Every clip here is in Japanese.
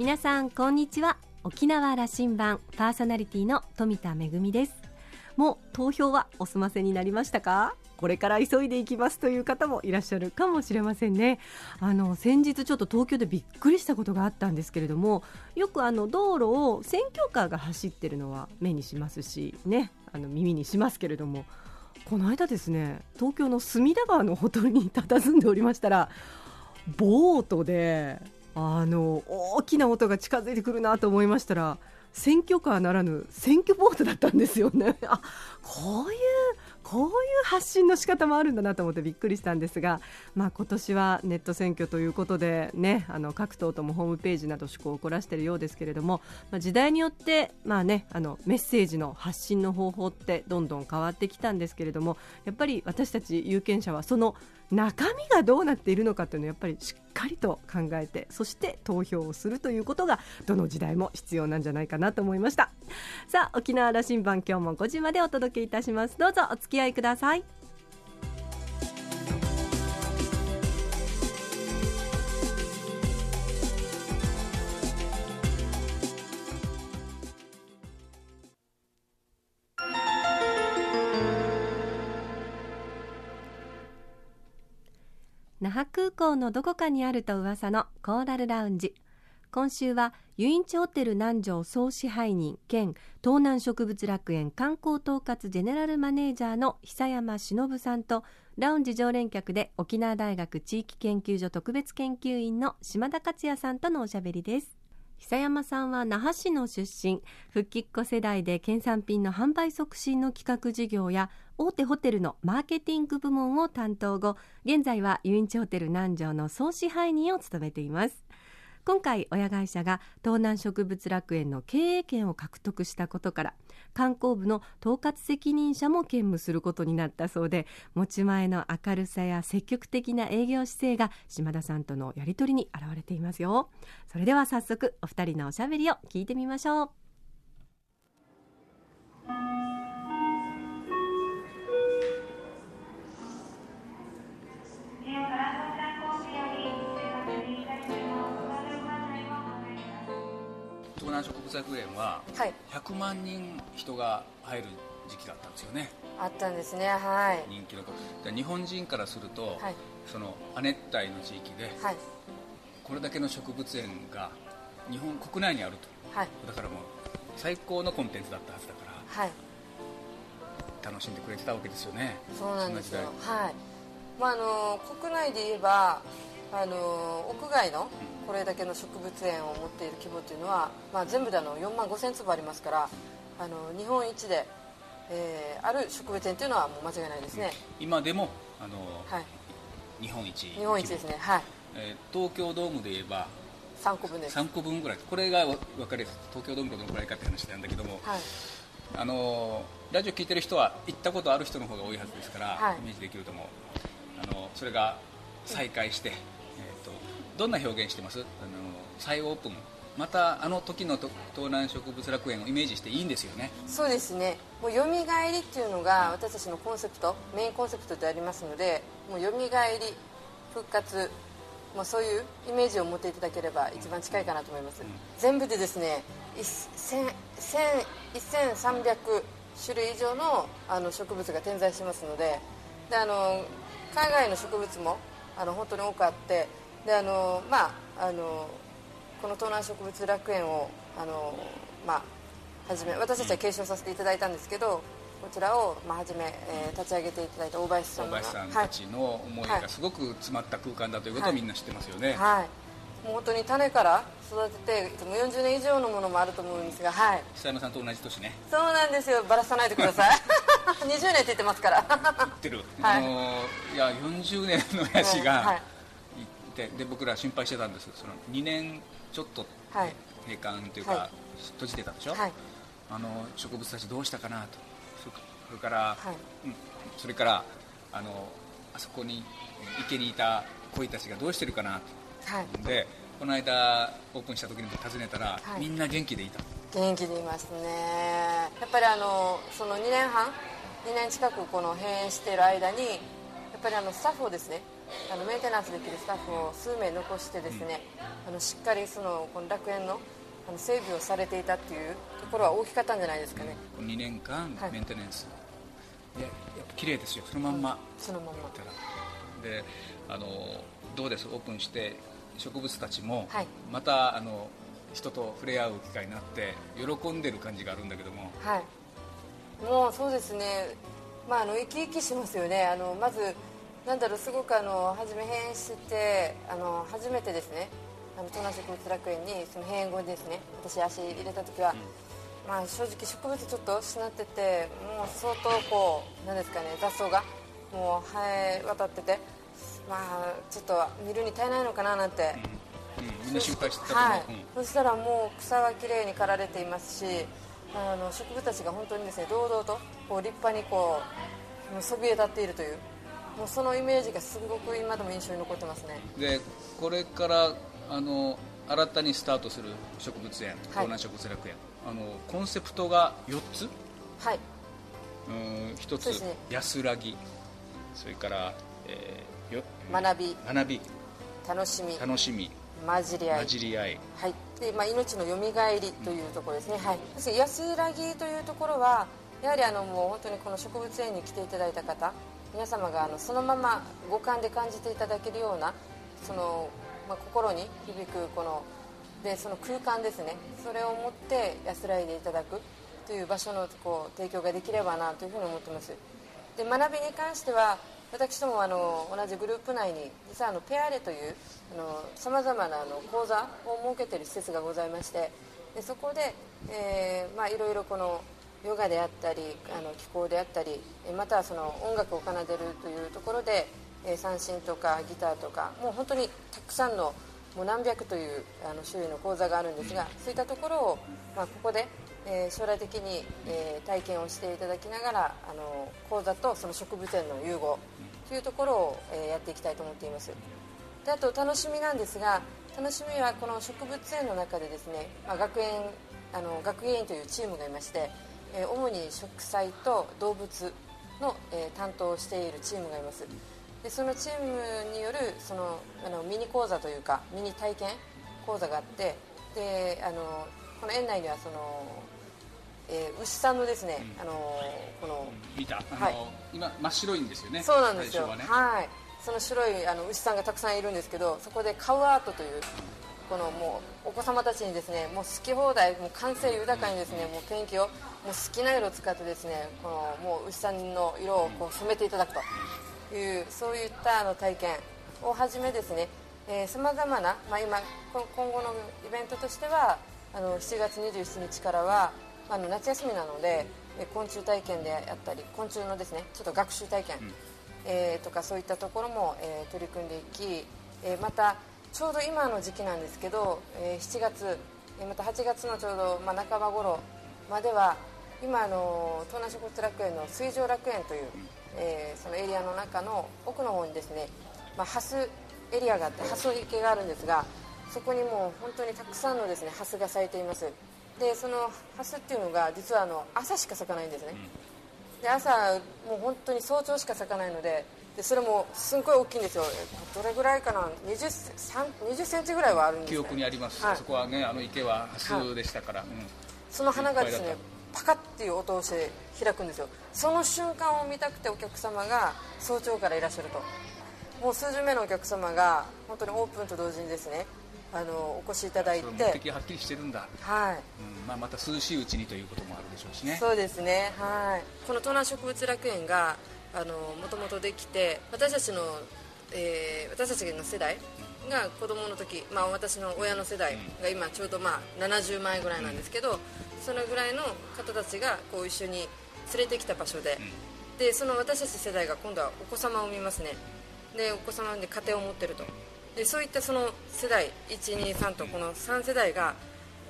皆さんこんにちは。沖縄羅針盤パーソナリティの富田恵です。もう投票はお済ませになりましたか？これから急いでいきますという方もいらっしゃるかもしれませんね。あの先日ちょっと東京でびっくりしたことがあったんですけれどもよくあの道路を選挙カーが走ってるのは目にしますしねあの耳にしますけれどもこの間ですね東京の隅田川のほとりに佇んでおりましたらボートであの大きな音が近づいてくるなと思いましたら選挙カーならぬ選挙ボートだったんですよね。あこういうこういう発信の仕方もあるんだなと思ってびっくりしたんですが、まあ、今年はネット選挙ということで、ね、あの各党ともホームページなど趣向を凝らしているようですけれども、まあ、時代によって、まあね、あのメッセージの発信の方法ってどんどん変わってきたんですけれどもやっぱり私たち有権者はその中身がどうなっているのかというのをやっぱりしっかりと考えてそして投票をするということがどの時代も必要なんじゃないかなと思いました。さあ沖縄羅針盤今日も5時までお届けいたします。どうぞお付き合いください。那覇空港のどこかにあると噂のコーラルラウンジ。今週は遊園地ホテル南城総支配人兼東南植物楽園観光統括ジェネラルマネージャーの久山忍さんとラウンジ常連客で沖縄大学地域研究所特別研究員の島田克也さんとのおしゃべりです。久山さんは那覇市の出身。復帰っ子世代で県産品の販売促進の企画事業や大手ホテルのマーケティング部門を担当後現在は遊園地ホテル南城の総支配人を務めています。今回親会社が東南植物楽園の経営権を獲得したことから観光部の統括責任者も兼務することになったそうで持ち前の明るさや積極的な営業姿勢が島田さんとのやり取りに表れていますよ。それでは早速お二人のおしゃべりを聞いてみましょう。植物学園は100万人人が入る時期だったんですよね。あったんですねはい。人気ので日本人からすると、はい、その亜熱帯の地域で、はい、これだけの植物園が日本国内にあると、はい、だからもう最高のコンテンツだったはずだから、はい、楽しんでくれてたわけですよね。そうなんですよ。はい。まああの国内で言えばあの屋外のこれだけの植物園を持っている規模というのは、まあ、全部であの4万5000坪ありますからあの日本一で、えー、ある植物園というのはもう間違いないですね。今でもあの、はい、日本一日本一ですね。はい、えー、東京ドームで言えば3個分です。3個分ぐらい。これが分かりやすい。東京ドームがどのくらいかって話なんだけども、はい、あのラジオ聞いてる人は行ったことある人の方が多いはずですから、はい、イメージできると思う。あのそれが再開して、どんな表現してます？あの再オープン。またあの時の東南植物楽園をイメージしていいんですよね。そうですね。もうよみがえりっていうのが私たちのコンセプトメインコンセプトでありますのでもうよみがえり復活まあ、そういうイメージを持っていただければ一番近いかなと思います、うん、全部でですね1300種類以上のあの植物が点在しますのでであの海外の植物もあの本当に多くあってであのまああのこの東南植物楽園をあのまあ始め私たちは継承させていただいたんですけどこちらを、まあ、初め、えー、立ち上げていただいた大林さん大林さんたちの思いがすごく詰まった空間だということをみんな知ってますよね、はい、はい、もう本当に種から育ててもう40年以上のものもあると思うんですが、はい、久山さんと同じ年ね。そうなんですよ。ばらさないでください。20年って言ってますから。言ってる、はい、あのいや40年のヤシが、はいてで僕ら心配してたんです。その2年ちょっと閉館というか、はい、閉じてたでしょ、はい、あの植物たちどうしたかなと。それから、はい、うん、それからあのあそこに池にいた鯉たちがどうしてるかなと、はい、でこの間オープンした時にも訪ねたら、みんな元気でいた。元気でいますね。やっぱりあのその2年半？2年近くこの閉園している間にぱりあのスタッフをですねあのメンテナンスできるスタッフを数名残してですね、うん、あのしっかりそのこの楽園のあの整備をされていたっていうところは大きかったんじゃないですかね。2年間メンテナンス、はい、ややっぱ綺麗ですよ。そのまんま、うん、そのまんま。であのどうです？オープンして植物たちも、はい、またあの人と触れ合う機会になって喜んでる感じがあるんだけども。はい。もうそうですね。まああの生き生きしますよね。あのまずなんだろうすごくあの初め閉園してあの初めてですね。あの東南植物楽園にその閉園後にですね私足入れた時は、うん、まあ正直植物ちょっとしなっててもう相当こうなんですかね雑草がもう生え渡っててまあちょっと見るに耐えないのかななんて、うん、うん、みんな心配してたはい、うん、そしたらもう草はきれいに刈られていますしあの植物たちが本当にですね堂々とこう立派にこうそびえ立っているというもうそのイメージがすごく今でも印象に残ってますね。でこれからあの新たにスタートする植物園東南植物楽園、あのコンセプトが4つ？はい。うん1つ、ね、安らぎ。それから、えー、よ学び。学び。楽しみ。楽しみ。混じり合い。混じり合い。はい。で、まあ、命のよみがえりというところですね、うん、はい。安らぎというところはやはりあのもう本当にこの植物園に来ていただいた方皆様があのそのまま五感で感じていただけるようなその、まあ、心に響くこのでその空間ですね。それを持って安らいでいただくという場所のこう提供ができればなというふうに思ってます。で学びに関しては私どもあの同じグループ内に実はあのペアレというさまざまなあの講座を設けている施設がございましてでそこで、えーまあ、いろいろこのヨガであったりあの気候であったりまたはその音楽を奏でるというところで、えー、三振とかギターとかもう本当にたくさんのもう何百というあの種類の講座があるんですがそういったところを、まあ、ここで、えー、将来的に、えー、体験をしていただきながらあの講座とその植物園の融合というところを、えー、やっていきたいと思っています。であと楽しみなんですが楽しみはこの植物園の中でですね、まあ、学園あの学芸員というチームがいましてえ主に植栽と動物の、え担当をしているチームがいます。でそのチームによるそのあのミニ講座というかミニ体験講座があってであのこの園内にはその、えー、牛さんのですね、うん、あのこの見た。はい、今真っ白いんですよね。そうなんですよ、ね、はい。その白いあの牛さんがたくさんいるんですけどそこでカウアートというこのもうお子様たちにですねもう好き放題もう感性豊かにですねもうペンキをもう好きな色を使ってですねこのもう牛さんの色をこう染めていただくと。いうそういったあの体験をはじめですねさまざまな、まあ、今今後のイベントとしてはあの7月27日からはあの夏休みなので昆虫体験であったり昆虫のですねちょっと学習体験、うん、えー、とかそういったところも、えー、取り組んでいき、えー、またちょうど今の時期なんですけど、えー、7月、えー、また8月のちょうど、まあ、半ば頃までは今あの東南植物楽園の水上楽園という、えー、そのエリアの中の奥の方にですね、まあ、ハスエリアがあってハス池があるんですがそこにもう本当にたくさんのですねハスが咲いています。でそのハスっていうのが実はあの朝しか咲かないんですね。で朝もう本当に早朝しか咲かないのででそれもすごい大きいんですよ。どれぐらいかな？20, 20センチぐらいはあるんです、ね、記憶にあります、はい、そこはねあの池は蓮でしたから、はいうん、その花がですねパカッていう音をして開くんですよ。その瞬間を見たくてお客様が早朝からいらっしゃると。もう数十名のお客様が本当にオープンと同時にですねあのお越しいただいて。目的はっきりしてるんだ。はい、うん。まあ、また涼しいうちにということもあるでしょうしね。そうですね。はい。この東南植物楽園がもともとできて私たちの、えー、私たちの世代が子供の時、まあ、私の親の世代が今ちょうどまあ70前ぐらいなんですけどそのぐらいの方たちがこう一緒に連れてきた場所ででその私たち世代が今度はお子様を産みますね。でお子様で家庭を持ってると。でそういったその世代123とこの3世代が、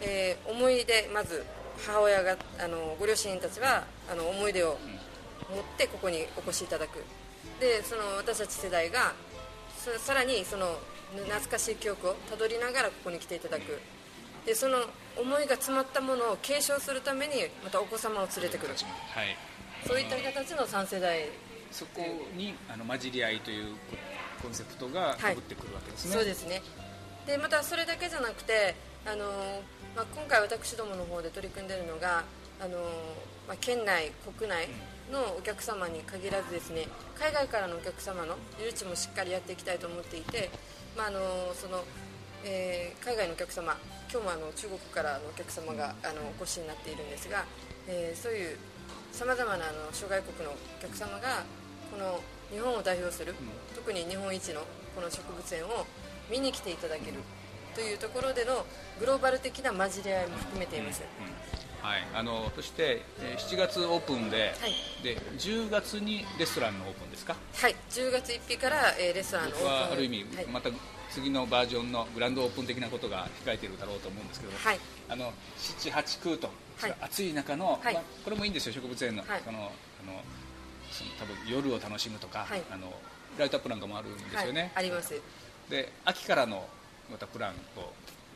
えー、思い出まず母親があのご両親たちはあの思い出を持ってここにお越しいただく。でその私たち世代がさらにその懐かしい記憶をたどりながらここに来ていただく。でその思いが詰まったものを継承するためにまたお子様を連れてくる、はい、そういった形の3世代。そこにあの混じり合いというコンセプトがかぶってくるわけですね、はい、そうですね。でまたそれだけじゃなくてあの、まあ、今回私どもの方で取り組んでいるのがあの、まあ、県内国内のお客様に限らずですね海外からのお客様の誘致もしっかりやっていきたいと思っていて、まああのそのえー、海外のお客様今日もあの中国からのお客様があのお越しになっているんですが、えー、そういうさまざまなあの諸外国のお客様がこの日本を代表する、特に日本一のこの植物園を見に来ていただけるというところでのグローバル的な混じり合いも含めています。はい、あのそして、えー、7月オープンで,、はい、で10月にレストランのオープンですか？はい。10月1日から、えー、レストランのオープン。はある意味、はい、また次のバージョンのグランドオープン的なことが控えているだろうと思うんですけど、はい、あの78空と、はい、暑い中の、はい。まあ、これもいいんですよ植物園の,、そのあのその多分夜を楽しむとか、あのライトアップなんかもあるんですよね、あります。で秋からのまたプランを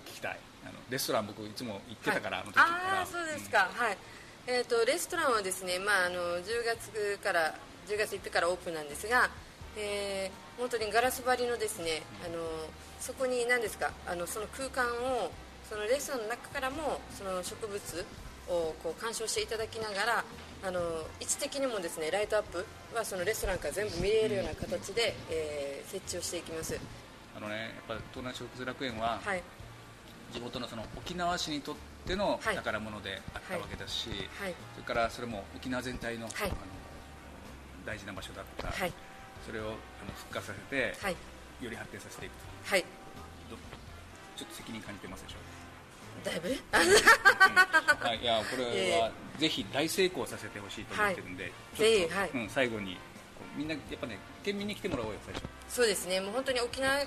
聞きたいあのレストラン僕いつも行ってたから、あの時から。あそうですか、はい。えーと、レストランはですね、まあ、あの10月から10月1日からオープンなんですが、えー、本当にガラス張りのですね、あのそこに何ですかあのその空間をそのレストランの中からもその植物をこう鑑賞していただきながらあの位置的にもですねライトアップはそのレストランから全部見えるような形で、えー、設置をしていきます。あのねやっぱ東南植物楽園は、はい、地元のその沖縄市にとっての宝物であったわけですし、はい、それからそれも沖縄全体の,、あの大事な場所だった、それをあの復活させて、より発展させていくと、はい、ちょっと責任感じてますでしょう？だいぶ、うん。はい、いやこれは ぜひ大成功させてほしいと思ってるんで、はい、ちょっと、はい。うん、最後にみんなやっぱね県民に来てもらおうよ最初。そうですね。もう本当に沖縄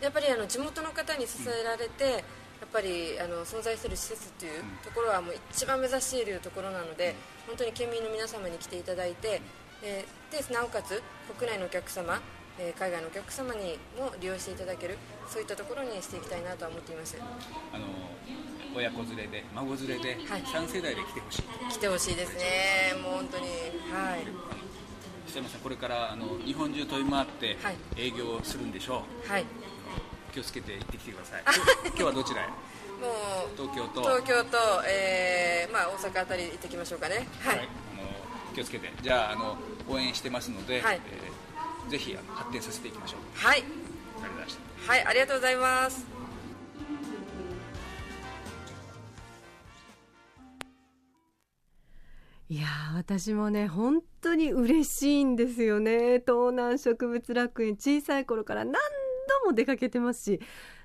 やっぱりあの地元の方に支えられて、やっぱりあの存在する施設というところはもう一番目指しているところなので、本当に県民の皆様に来ていただいて、えー、でなおかつ国内のお客様、えー、海外のお客様にも利用していただけるそういったところにしていきたいなとは思っています。あの親子連れで孫連れで、はい、3世代で来てほしい。来てほしいですね。もう本当にはい。北山さんこれからあの日本中飛び回って営業するんでしょう。はい気をつけて行ってきてください。今日はどちらへ？もう東京と。東京と、えーまあ、大阪あたり行ってきましょうかね。はい、はい、あの気をつけて。じゃああの応援してますので、はい、えー、ぜひ発展させていきましょう。はい。はいありがとうございます。いや私もね本当に嬉しいんですよね。東南植物楽園小さい頃から何度も出かけてますし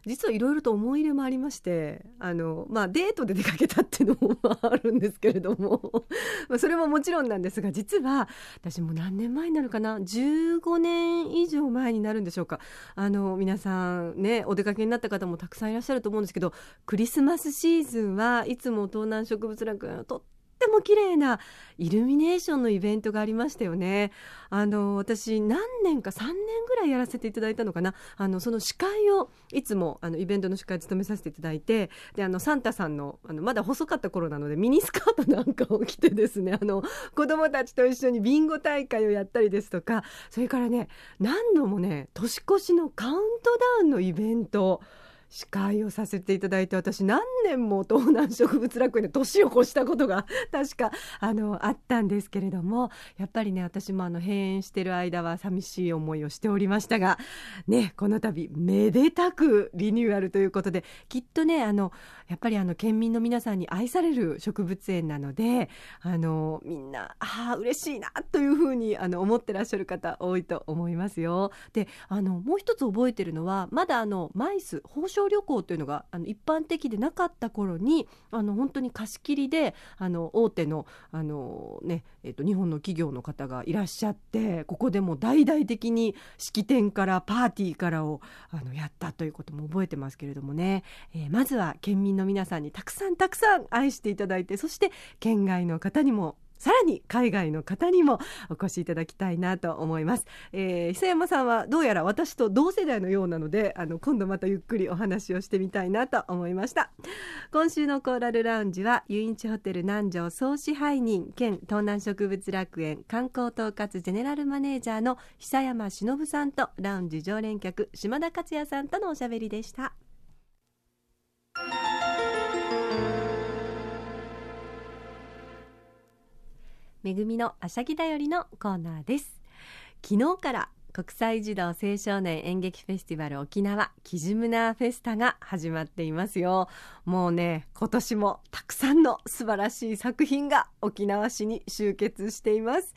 実はいろいろと思い入れもありましてあの、まあ、デートで出かけたっていうのもあるんですけれども まそれももちろんなんですが実は私も何年前になるかな15年以上前になるんでしょうか。あの皆さんねお出かけになった方もたくさんいらっしゃると思うんですけどクリスマスシーズンはいつも東南植物楽園をとってっても綺麗なイルミネーションのイベントがありましたよね。あの私何年か3年ぐらいやらせていただいたのかな。あのその司会をいつもあのイベントの司会を務めさせていただいて、であのサンタさんのあのまだ細かった頃なのでミニスカートなんかを着てですね、あの子供たちと一緒にビンゴ大会をやったりですとか、それからね何度もね年越しのカウントダウンのイベント。司会をさせていただいて私何年も東南植物楽園で年を越したことが確かあのあったんですけれどもやっぱりね私もあの閉園してる間は寂しい思いをしておりましたがねこの度めでたくリニューアルということできっとねあのやっぱりあの県民の皆さんに愛される植物園なのであのみんなああ嬉しいなというふうにあの思ってらっしゃる方多いと思いますよ。であのもう一つ覚えてるのはまだあのマイス宝飾旅行というのがあの一般的でなかった頃にあの本当に貸し切りであの大手のあの、ねえーと、日本の企業の方がいらっしゃってここでも大々的に式典からパーティーからをあのやったということも覚えてますけれどもね、えー、まずは県民の皆さんにたくさんたくさん愛していただいてそして県外の方にもさらに海外の方にもお越しいただきたいなと思います、えー、久山さんはどうやら私と同世代のようなのであの今度またゆっくりお話をしてみたいなと思いました。今週のコーラルラウンジは遊園地ホテル南城総支配人兼東南植物楽園観光統括ジェネラルマネージャーの久山忍さんとラウンジ常連客島田克也さんとのおしゃべりでした。めぐみのあしゃぎだよりのコーナーです。昨日から国際児童青少年演劇フェスティバル沖縄キジムナーフェスタが始まっていますよ。もうね今年もたくさんの素晴らしい作品が沖縄市に集結しています、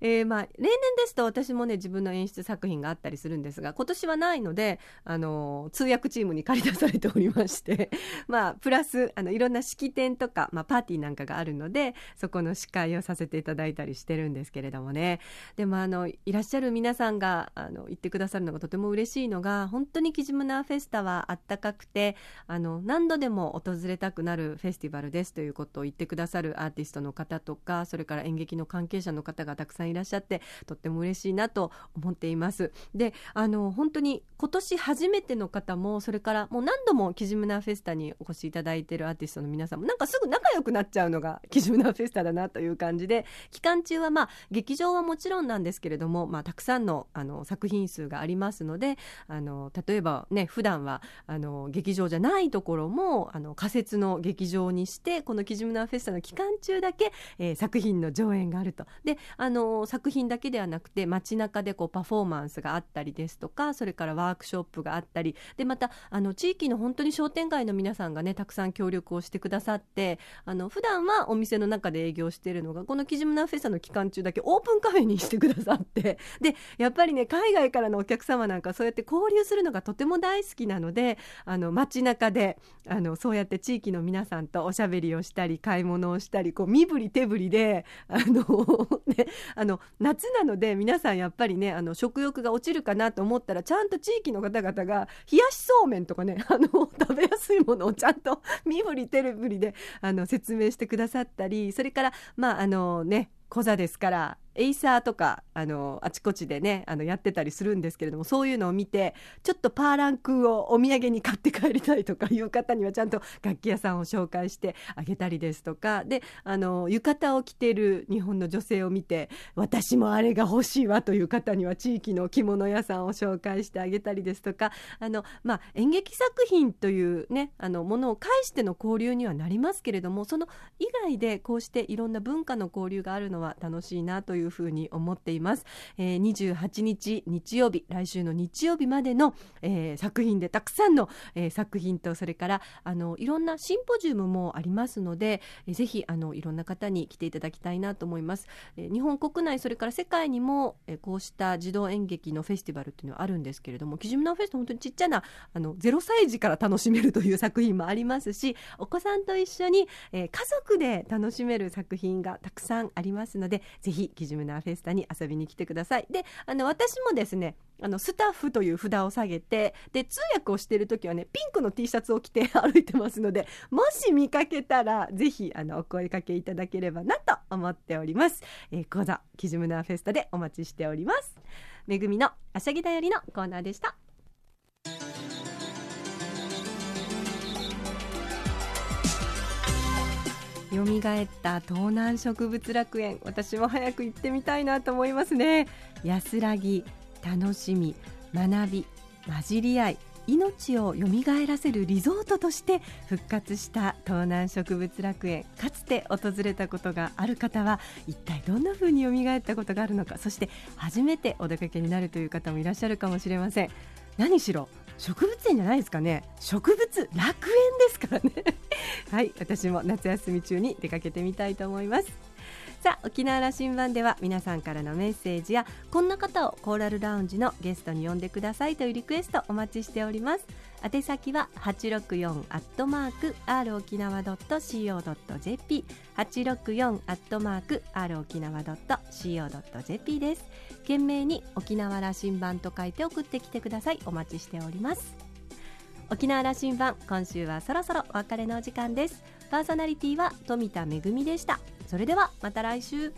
えー、まあ例年ですと私もね自分の演出作品があったりするんですが今年はないのであの通訳チームに借り出されておりまして まあプラスあのいろんな式典とか、まあ、パーティーなんかがあるのでそこの司会をさせていただいたりしてるんですけれどもね。でもあのいらっしゃる皆さんがあの言ってくださるのがとても嬉しいのが本当にキジムナーフェスタはあったかくてあの何度でも訪れたくなるフェスティバルですということを言ってくださるアーティストの方とかそれから演劇の関係者の方がたくさんいらっしゃってとっても嬉しいなと思っています。であの本当に今年初めての方もそれからもう何度もキジムナーフェスタにお越しいただいているアーティストの皆さんもなんかすぐ仲良くなっちゃうのがキジムナーフェスタだなという感じで期間中はまあ劇場はもちろんなんですけれども、まあ、たくさんのあのの作品数がありますのであの例えばね普段はあの劇場じゃないところもあの仮設の劇場にしてこのキジムナーフェスタの期間中だけ、えー、作品の上演があると。であの作品だけではなくて街中でこうパフォーマンスがあったりですとかそれからワークショップがあったりでまたあの地域の本当に商店街の皆さんがねたくさん協力をしてくださってあの普段はお店の中で営業してるのがこのキジムナーフェスタの期間中だけオープンカフェにしてくださってでやっぱりね海外からのお客様なんかそうやって交流するのがとても大好きなのであの街中であのそうやって地域の皆さんとおしゃべりをしたり買い物をしたりこう身振り手振りであの、ね、あの夏なので皆さんやっぱりねあの食欲が落ちるかなと思ったらちゃんと地域の方々が冷やしそうめんとかね あの食べやすいものをちゃんと 身振り手振りであの説明してくださったりそれからまああのねコザですからエイサーとかあのあちこちでねあのやってたりするんですけれどもそういうのを見てちょっとパーランクをお土産に買って帰りたいとか いう方にはちゃんと楽器屋さんを紹介してあげたりですとかであの浴衣を着てる日本の女性を見て私もあれが欲しいわという方には地域の着物屋さんを紹介してあげたりですとかあの、まあ、演劇作品というねあのものを介しての交流にはなりますけれどもその以外でこうしていろんな文化の交流があるのは楽しいなというふうに思っています、えー、28日日曜日来週の日曜日までの、えー、作品でたくさんの、えー、作品とそれからあのいろんなシンポジウムもありますので、えー、ぜひあのいろんな方に来ていただきたいなと思います、えー、日本国内それから世界にも、えー、こうした児童演劇のフェスティバルっていうのはあるんですけれどもキジムナフェスト本当にちっちゃなあの0歳児から楽しめるという作品もありますしお子さんと一緒に、えー、家族で楽しめる作品がたくさんありますのでぜひキジムナーフェスタに遊びに来てください。であの私もですねあのスタッフという札を下げてで通訳をしている時はねピンクの T シャツを着て 歩いてますのでもし見かけたらぜひあのお声かけいただければなと思っております、えー、講座キジムナーフェスタでお待ちしております。めぐみのあしゃぎだよりのコーナーでした。蘇った東南植物楽園私も早く行ってみたいなと思いますね。安らぎ楽しみ学び混じり合い命を蘇らせるリゾートとして復活した東南植物楽園かつて訪れたことがある方は一体どんな風に蘇ったことがあるのかそして初めてお出かけになるという方もいらっしゃるかもしれません。何しろ植物園じゃないですかね。植物楽園ですからね。はい私も夏休み中に出かけてみたいと思います。さあ沖縄羅針盤では皆さんからのメッセージやこんな方をコーラルラウンジのゲストに呼んでくださいというリクエストお待ちしております。宛先は864アットマーク r 沖縄 .co.jp 864アットマーク r 沖縄 .co.jp です。懸命に沖縄羅針盤と書いて送ってきてください。お待ちしております。沖縄羅針盤今週はそろそろお別れのお時間です。パーソナリティは富田恵でした。それではまた来週。